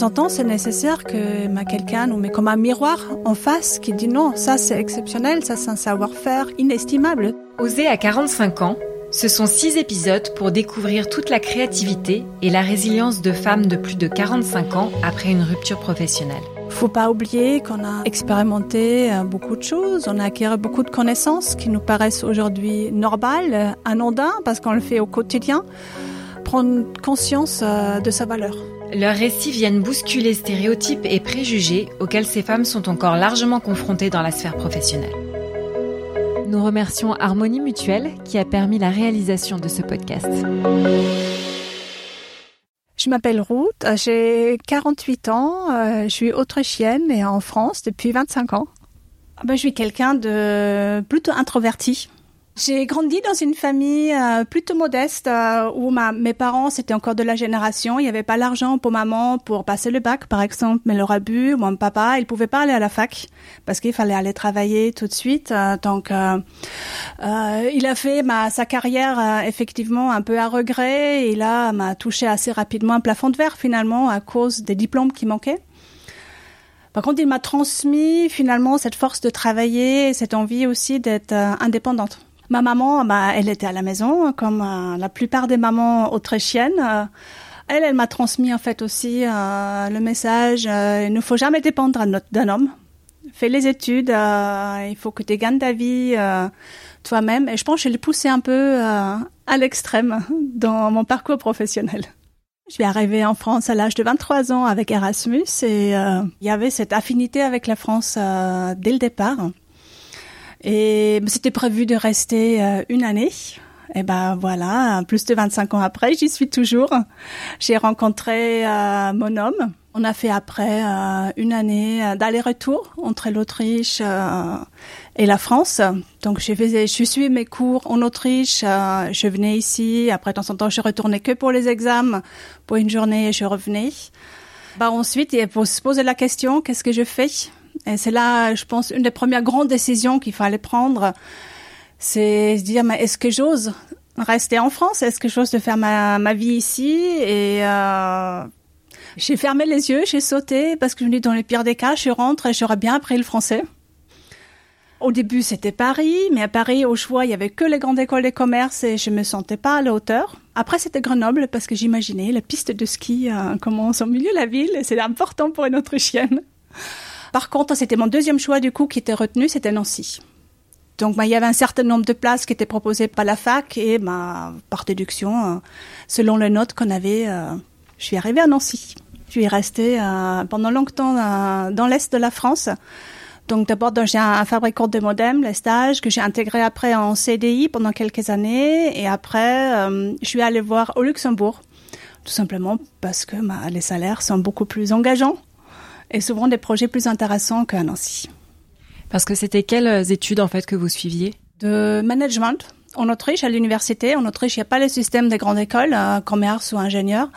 temps en temps, c'est nécessaire que quelqu'un ou mais comme un miroir en face qui dit non, ça c'est exceptionnel, ça c'est un savoir-faire inestimable. Oser à 45 ans, ce sont six épisodes pour découvrir toute la créativité et la résilience de femmes de plus de 45 ans après une rupture professionnelle. Faut pas oublier qu'on a expérimenté euh, beaucoup de choses, on a acquis beaucoup de connaissances qui nous paraissent aujourd'hui normales, euh, anodins parce qu'on le fait au quotidien. Prendre conscience euh, de sa valeur. Leurs récits viennent bousculer stéréotypes et préjugés auxquels ces femmes sont encore largement confrontées dans la sphère professionnelle. Nous remercions Harmonie Mutuelle qui a permis la réalisation de ce podcast. Je m'appelle Ruth, j'ai 48 ans, euh, je suis autrichienne et en France depuis 25 ans. Ah ben, je suis quelqu'un de plutôt introverti. J'ai grandi dans une famille euh, plutôt modeste euh, où ma, mes parents c'était encore de la génération. Il n'y avait pas l'argent pour maman pour passer le bac, par exemple, mais leur a bu. Mon papa, il pouvait pas aller à la fac parce qu'il fallait aller travailler tout de suite. Euh, donc, euh, euh, il a fait ma, sa carrière euh, effectivement un peu à regret. Et là, m'a touché assez rapidement un plafond de verre finalement à cause des diplômes qui manquaient. Par contre, il m'a transmis finalement cette force de travailler, cette envie aussi d'être indépendante. Ma maman, bah, elle était à la maison, comme euh, la plupart des mamans autrichiennes. Euh, elle, elle m'a transmis en fait aussi euh, le message il ne faut jamais dépendre d'un homme. Fais les études, il faut que tu gagnes ta vie toi-même. Et je pense que je l'ai poussé un peu à l'extrême dans mon parcours professionnel. Je suis arrivée en France à l'âge de 23 ans avec Erasmus et il y avait cette affinité avec la France dès le départ. Et c'était prévu de rester euh, une année. Et ben voilà, plus de 25 ans après, j'y suis toujours. J'ai rencontré euh, mon homme. On a fait après euh, une année d'aller-retour entre l'Autriche euh, et la France. Donc je faisais, je suis mes cours en Autriche. euh, je venais ici. Après, de temps en temps, je retournais que pour les examens. Pour une journée, je revenais. Bah ensuite, il faut se poser la question qu'est-ce que je fais? Et c'est là, je pense, une des premières grandes décisions qu'il fallait prendre, c'est se dire mais est-ce que j'ose rester en France? Est-ce que j'ose faire ma, ma vie ici? Et euh, j'ai fermé les yeux, j'ai sauté parce que je me dis dans le pire des cas, je rentre et j'aurais bien appris le français. Au début, c'était Paris, mais à Paris, au choix, il y avait que les grandes écoles de commerce et je me sentais pas à la hauteur. Après, c'était Grenoble parce que j'imaginais la piste de ski euh, commence au milieu de la ville et c'est important pour une Autrichienne. Par contre, c'était mon deuxième choix du coup qui était retenu, c'était Nancy. Donc, bah, il y avait un certain nombre de places qui étaient proposées par la fac et bah, par déduction, euh, selon les notes qu'on avait, euh, je suis arrivée à Nancy. Je suis restée euh, pendant longtemps dans l'est de la France. Donc d'abord j'ai un, fabricant de modems, les stages que j'ai intégré après en CDI pendant quelques années et après je suis allée voir au Luxembourg tout simplement parce que bah, les salaires sont beaucoup plus engageants et souvent des projets plus intéressants qu'à Nancy. Parce que c'était quelles études en fait que vous suiviez? De management en Autriche à l'université. En Autriche, il n'y a pas le système des grandes écoles, euh, commerce ou ingénieur.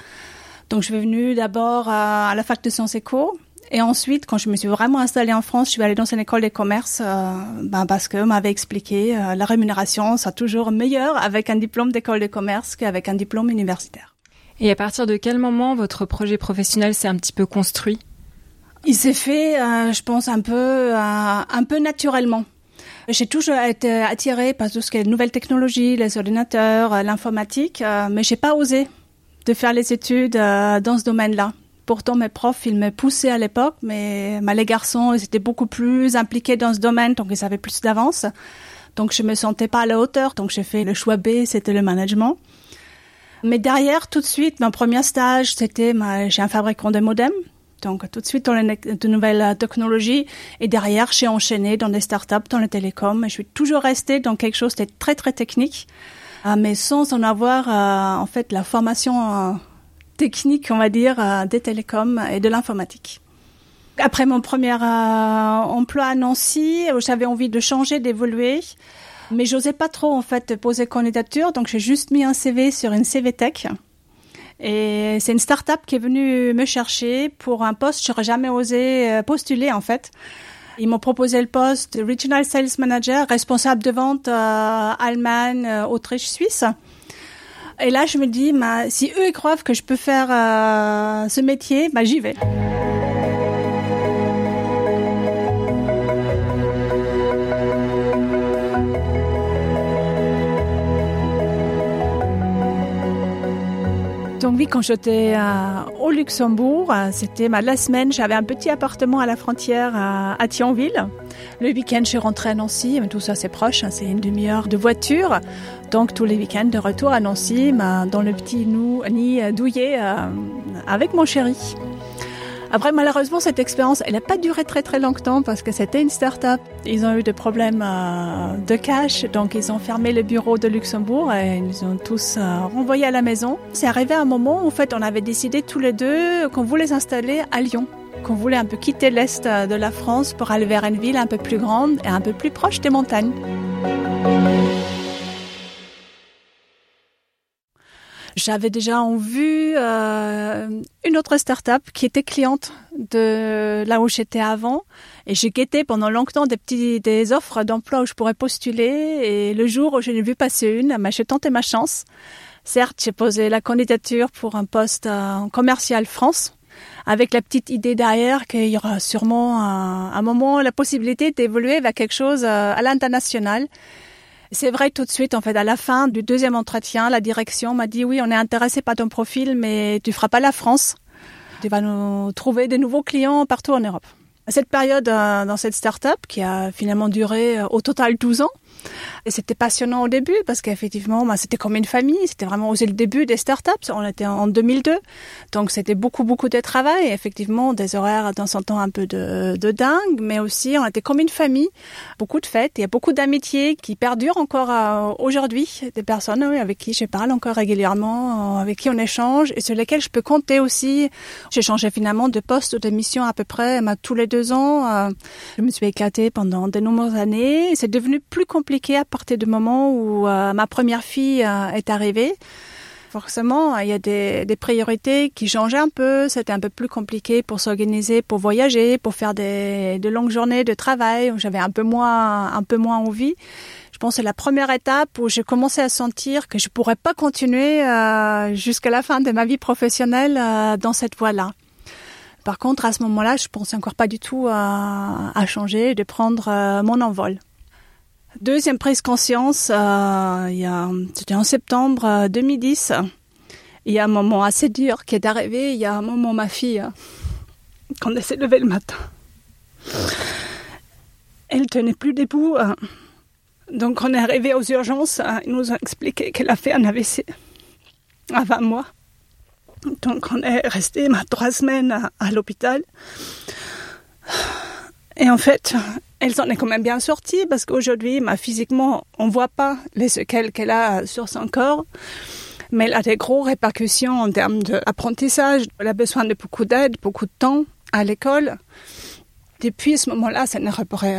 Donc je suis venue d'abord à, à la fac de Sciences Éco. Et ensuite, quand je me suis vraiment installée en France, je suis allée dans une école de commerce euh, ben parce que m'avait expliqué euh, la rémunération sera toujours meilleure avec un diplôme d'école de commerce qu'avec un diplôme universitaire. Et à partir de quel moment votre projet professionnel s'est un petit peu construit? Il s'est fait, euh, je pense, un peu, euh, un peu naturellement. J'ai toujours été attirée par tout ce qui est nouvelles technologies, les ordinateurs, euh, l'informatique, euh, mais j'ai pas osé de faire les études euh, dans ce domaine-là Pourtant, mes profs, ils me poussaient à l'époque, mais les garçons, ils étaient beaucoup plus impliqués dans ce domaine, donc ils avaient plus d'avance. Donc, je me sentais pas à la hauteur, donc j'ai fait le choix B, c'était le management. Mais derrière, tout de suite, mon premier stage, c'était j'ai un fabricant de modems. Donc, tout de suite, dans les de nouvelles technologies. Et derrière, j'ai enchaîné dans des startups, dans les télécoms. Je suis toujours restée dans quelque chose de très, très technique, euh, mais sans en avoir, euh, en fait, la formation euh, technique, on va dire, des télécoms et de l'informatique. Après mon premier emploi à Nancy, j'avais envie de changer, d'évoluer. Mais j'osais pas trop en fait poser candidature, donc j'ai juste mis un CV sur une CV Tech. Et c'est une start-up qui est venue me chercher pour un poste que j'aurais jamais osé euh, postuler en fait. Ils m'ont proposé le poste de Regional Sales Manager, responsable de vente euh, Allemagne, euh, Autriche, Suisse. Et là, je me dis, bah, si eux ils croient que je peux faire ce métier, bah, j'y vais. Oui, quand j'étais euh, au Luxembourg, euh, c'était ma la semaine, j'avais un petit appartement à la frontière à, à Thionville. Le week-end, je suis rentrée à Nancy, tout ça c'est proche, hein, c'est une demi-heure de voiture. Donc tous les week-ends de retour à Nancy, dans le petit nid douillet euh, avec mon chéri. Après, malheureusement, cette expérience, elle n'a pas duré très très longtemps parce que c'était une start-up. Ils ont eu des problèmes euh, de cash, donc ils ont fermé le bureau de Luxembourg et ils ont tous euh, renvoyé à la maison. C'est arrivé un moment où, en fait, on avait décidé tous les deux qu'on voulait s'installer à Lyon qu'on voulait un peu quitter l'est de la France pour aller vers une ville un peu plus grande et un peu plus proche des montagnes. J'avais déjà en vue euh, une autre start-up qui était cliente de là où j'étais avant. Et j'ai guetté pendant longtemps des petits des offres d'emploi où je pourrais postuler. Et le jour où je l'ai vu passer une, j'ai tenté ma chance. Certes, j'ai posé la candidature pour un poste en commercial France avec la petite idée derrière qu'il y aura sûrement un, un moment la possibilité d'évoluer vers quelque chose euh, à l'international c'est vrai tout de suite, en fait, à la fin du deuxième entretien, la direction m'a dit oui, on est intéressé par ton profil, mais tu feras pas la France. Tu vas nous trouver des nouveaux clients partout en Europe. Cette période, euh, dans cette start-up, qui a finalement duré euh, au total 12 ans, et c'était passionnant au début parce qu'effectivement, bah, c'était comme une famille. C'était vraiment aussi le début des startups. On était en 2002. Donc, c'était beaucoup, beaucoup de travail. effectivement, des horaires dans son temps un peu de, dingue, mais aussi, on était comme une famille. Beaucoup de fêtes. Il y a beaucoup d'amitiés qui perdurent encore euh, aujourd'hui. Des personnes avec qui je parle encore régulièrement, euh, avec qui on échange et sur lesquelles je peux compter aussi. J'ai changé finalement de poste ou de mission à peu près bah, tous les deux ans. Euh, je me suis éclatée pendant de nombreuses années. C'est devenu plus compliqué à partir du moment où euh, ma première fille euh, est arrivée. Forcément, il y a des, priorités qui changeaient un peu. C'était un peu plus compliqué pour s'organiser, pour voyager, pour faire des, de longues journées de travail. J'avais un peu moins, un peu moins envie. Je pense que c'est la première étape où j'ai commencé à sentir que je pourrais pas continuer euh, jusqu'à la fin de ma vie professionnelle dans cette voie-là. Par contre, à ce moment-là, je pensais encore pas du tout à, à changer, de prendre mon envol. Deuxième prise conscience, euh, c'était en septembre 2010. Euh, il y a un moment assez dur qui est arrivé. Il y a un moment, ma fille, euh, quand elle s'est levée le matin, elle tenait plus debout. Donc on est arrivé aux urgences. Ils nous ont expliqué qu'elle a fait un AVC à 20 mois. Donc on est resté trois semaines à l'hôpital. Et en fait, elle s'en est quand même bien sortie parce qu'aujourd'hui, bah, physiquement, on voit pas les séquelles qu'elle a sur son corps. Mais elle a des gros répercussions en termes d'apprentissage. Elle a besoin de beaucoup d'aide, beaucoup de temps à l'école. Depuis ce moment-là, ça a une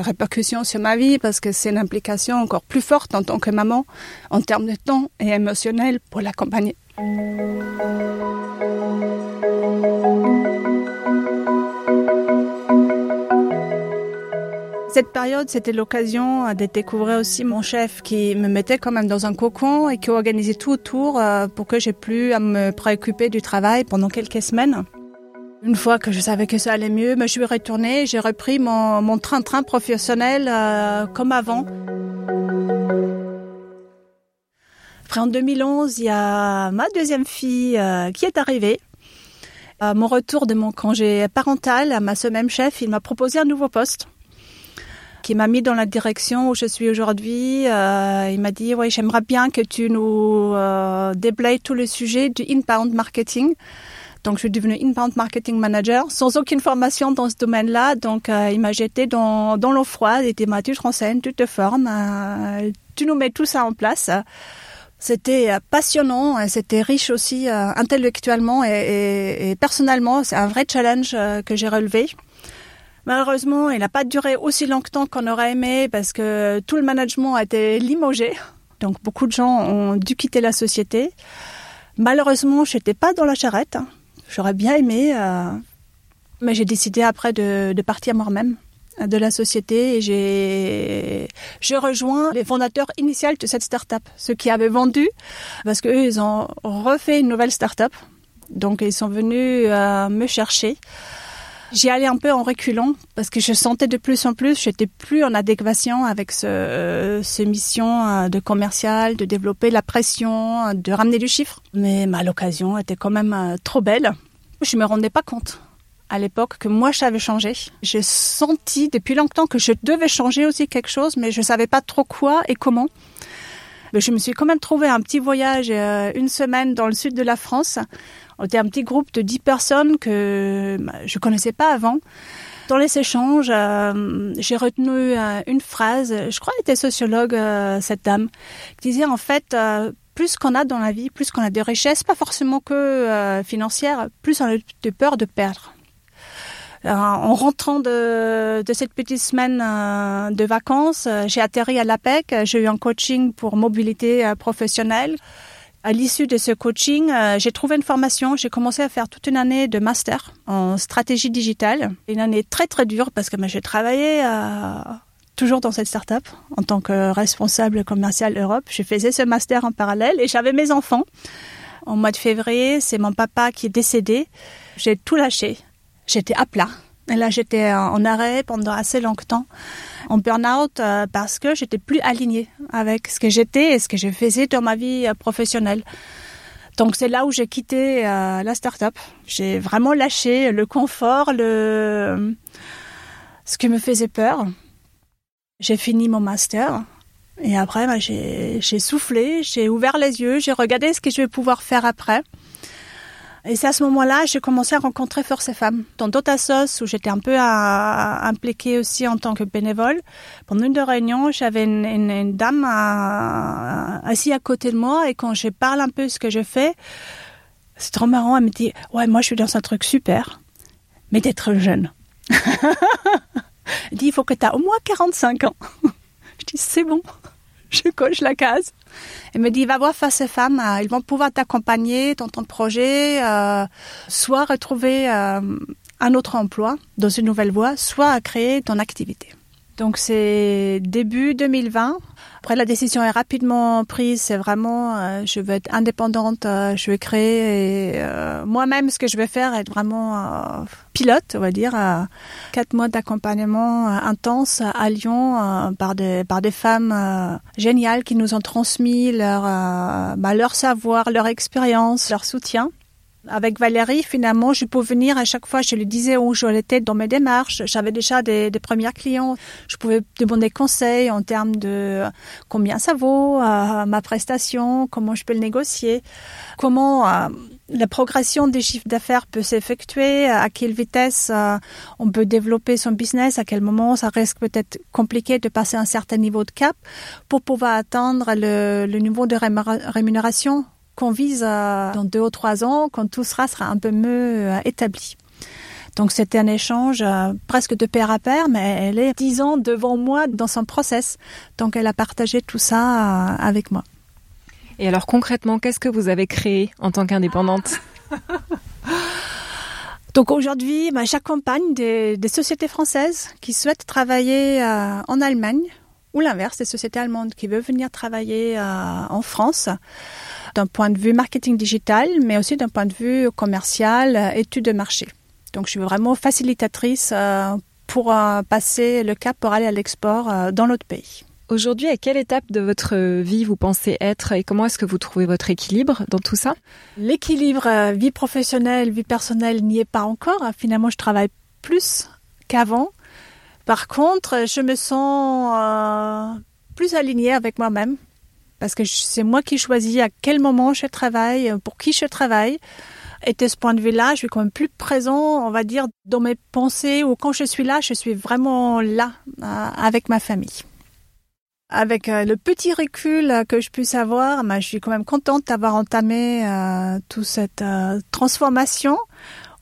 répercussion sur ma vie parce que c'est une implication encore plus forte en tant que maman en termes de temps et émotionnel pour l'accompagner. Cette période, c'était l'occasion de découvrir aussi mon chef qui me mettait quand même dans un cocon et qui organisait tout autour euh, pour que j'ai plus à me préoccuper du travail pendant quelques semaines. Une fois que je savais que ça allait mieux, je suis retournée, j'ai repris mon train-train professionnel euh, comme avant. Après, en 2011, il y a ma deuxième fille euh, qui est arrivée. À mon retour de mon congé parental, ma semaine chef, il m'a proposé un nouveau poste qui m'a mis dans la direction où je suis aujourd'hui. Euh, il m'a dit, oui, j'aimerais bien que tu nous euh, déblayes tous les sujets du inbound marketing. Donc, je suis devenue inbound marketing manager sans aucune formation dans ce domaine-là. Donc, euh, il m'a jeté dans, dans l'eau froide et m'a dit, tu te renseignes, tu te formes, euh, tu nous mets tout ça en place. C'était passionnant, c'était riche aussi intellectuellement et personnellement. C'est un vrai challenge que j'ai relevé. Malheureusement, il n'a pas duré aussi longtemps qu'on aurait aimé parce que tout le management a été limogé. Donc beaucoup de gens ont dû quitter la société. Malheureusement, je n'étais pas dans la charrette. J'aurais bien aimé, euh, mais j'ai décidé après de, de partir moi-même de la société et j'ai je rejoins les fondateurs initiaux de cette start-up, ceux qui avaient vendu, parce qu'eux, ils ont refait une nouvelle start-up. Donc, ils sont venus euh, me chercher. J'y allais un peu en reculant parce que je sentais de plus en plus, j'étais plus en adéquation avec ce, euh, ces missions euh, de commercial, de développer la pression, de ramener du chiffre. Mais ma l'occasion était quand même euh, trop belle. Je me rendais pas compte à l'époque que moi j'avais changé. J'ai senti depuis longtemps que je devais changer aussi quelque chose, mais je savais pas trop quoi et comment. Je me suis quand même trouvé un petit voyage une semaine dans le sud de la France on était un petit groupe de dix personnes que bah, je connaissais pas avant. Dans les échanges, euh, j'ai retenu euh, une phrase, je crois qu'elle était sociologue, euh, cette dame, qui disait en fait, euh, plus qu'on a dans la vie, plus qu'on a de richesses, pas forcément que euh, financières, plus on a de peur de perdre. En rentrant de, cette petite semaine de vacances, j'ai atterri à l'APEC, j'ai eu un coaching pour mobilité professionnelle. À l'issue de ce coaching, euh, j'ai trouvé une formation. J'ai commencé à faire toute une année de master en stratégie digitale. Une année très très dure parce que j'ai travaillé euh, toujours dans cette start-up en tant que responsable commercial Europe. Je faisais ce master en parallèle et j'avais mes enfants. Au mois de février, c'est mon papa qui est décédé. J'ai tout lâché. J'étais à plat. Et là, j'étais en arrêt pendant assez longtemps, en burn-out, euh, parce que j'étais plus alignée avec ce que j'étais et ce que je faisais dans ma vie euh, professionnelle. Donc c'est là où j'ai quitté euh, la start-up. J'ai vraiment lâché le confort, le ce qui me faisait peur. J'ai fini mon master et après bah, j'ai soufflé, j'ai ouvert les yeux, j'ai regardé ce que je vais pouvoir faire après. Et c'est à ce moment-là, j'ai commencé à rencontrer Force et Femmes dans d'autres assos où j'étais un peu impliquée aussi en tant que bénévole. Pendant une de réunions, j'avais une, dame assise à côté de moi et quand je parle un peu ce que je fais, c'est trop marrant. Elle me dit, ouais, moi je suis dans un truc super, mais d'être jeune. Elle dit, il faut que tu as au moins 45 ans. je dis, c'est bon je coche la case. Elle me dit, va voir Face et Femmes, euh, ils vont pouvoir t'accompagner dans ton projet, euh, soit retrouver euh, un autre emploi dans une nouvelle voie, soit créer ton activité. Donc c'est début 2020. Après la décision est rapidement prise, c'est vraiment euh, je veux être indépendante, euh, je veux créer euh, moi-même ce que je vais faire être vraiment euh, pilote, on va dire quatre mois d'accompagnement intense à Lyon par des par des femmes géniales qui nous ont transmis leur bah, leur savoir, leur expérience, leur soutien. Avec Valérie, finalement, je pouvais venir à chaque fois, je lui disais où je l'étais dans mes démarches. J'avais déjà des, des premiers clients. Je pouvais demander conseils en termes de combien ça vaut, euh, ma prestation, comment je peux le négocier, comment euh, la progression des chiffres d'affaires peut s'effectuer, à quelle vitesse euh, on peut développer son business, à quel moment ça reste peut-être compliqué de passer un certain niveau de cap pour pouvoir atteindre le, le niveau de rémunération qu'on vise dans deux ou trois ans, quand tout sera, sera un peu mieux euh, établi. Donc c'était un échange euh, presque de pair à pair, mais elle est dix ans devant moi dans son process. Donc elle a partagé tout ça euh, avec moi. Et alors concrètement, qu'est-ce que vous avez créé en tant qu'indépendante? Donc aujourd'hui, bah, j'accompagne des, des, sociétés françaises qui souhaitent travailler euh, en Allemagne ou l'inverse, des sociétés allemandes qui veulent venir travailler en France d'un point de vue marketing digital, mais aussi d'un point de vue commercial, euh, études de marché. Donc je suis vraiment facilitatrice euh, pour euh, passer le cap pour aller à l'export dans l'autre pays. Aujourd'hui, à quelle étape de votre vie vous pensez être et comment est-ce que vous trouvez votre équilibre dans tout ça? L'équilibre vie professionnelle, vie personnelle n'y est pas encore. Finalement, je travaille plus qu'avant. Par contre, je me sens euh, plus alignée avec moi-même parce que c'est moi qui choisis à quel moment je travaille, pour qui je travaille. Et de ce point de vue-là, je suis quand même plus présent, on va dire, dans mes pensées ou quand je suis là, je suis vraiment là euh, avec ma famille. Avec euh, le petit recul que je puisse avoir, bah, je suis quand même contente d'avoir entamé euh, toute cette euh, transformation.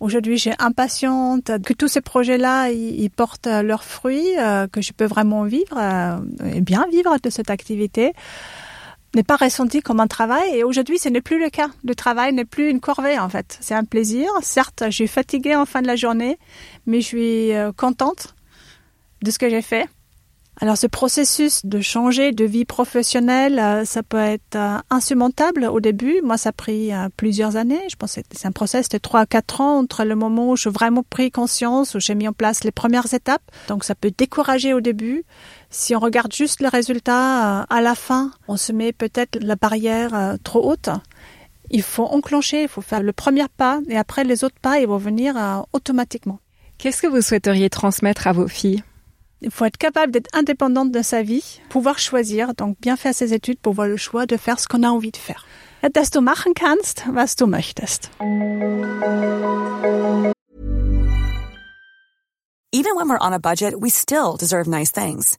Aujourd'hui, j'ai impatiente que tous ces projets-là ils, portent leurs fruits, que je peux vraiment vivre et bien vivre de cette activité n'est pas ressenti comme un travail et aujourd'hui ce n'est plus le cas. Le travail n'est plus une corvée en fait. C'est un plaisir. Certes, je suis fatiguée en fin de la journée, mais je suis contente de ce que j'ai fait. Alors ce processus de changer de vie professionnelle, euh, ça peut être euh, insurmontable au début. Moi, ça a pris euh, plusieurs années. Je pense que c'est un process de 3 à 4 ans entre le moment où j'ai vraiment pris conscience, où j'ai mis en place les premières étapes. Donc ça peut décourager au début. Si on regarde juste le résultat à la fin, on se met peut-être la barrière trop haute. Il faut enclencher, il faut faire le premier pas et après les autres pas, ils vont venir automatiquement. Qu'est-ce que vous souhaiteriez transmettre à vos filles? Il faut être capable d'être indépendante de sa vie, pouvoir choisir, donc bien faire ses études pour avoir le choix de faire ce qu'on a envie de faire. Dass du machen kannst, was du möchtest. Even when we're on a budget, we still deserve nice things.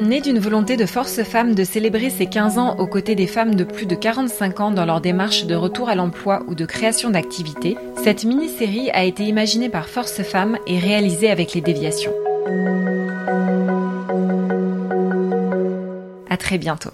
Né d'une volonté de Force Femmes de célébrer ses 15 ans aux côtés des femmes de plus de 45 ans dans leur démarche de retour à l'emploi ou de création d'activités, cette mini-série a été imaginée par Force Femmes et réalisée avec les déviations. À très bientôt.